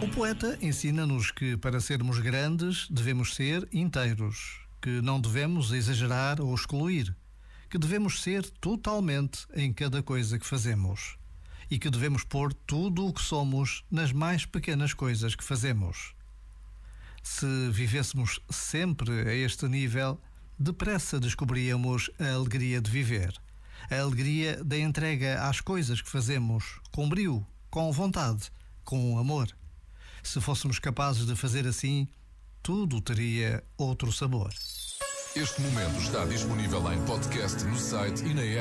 O poeta ensina-nos que para sermos grandes devemos ser inteiros, que não devemos exagerar ou excluir, que devemos ser totalmente em cada coisa que fazemos e que devemos pôr tudo o que somos nas mais pequenas coisas que fazemos. Se vivêssemos sempre a este nível, depressa descobríamos a alegria de viver, a alegria da entrega às coisas que fazemos, com brio, com vontade, com amor. Se fôssemos capazes de fazer assim, tudo teria outro sabor. Este momento está disponível em podcast no site e na app.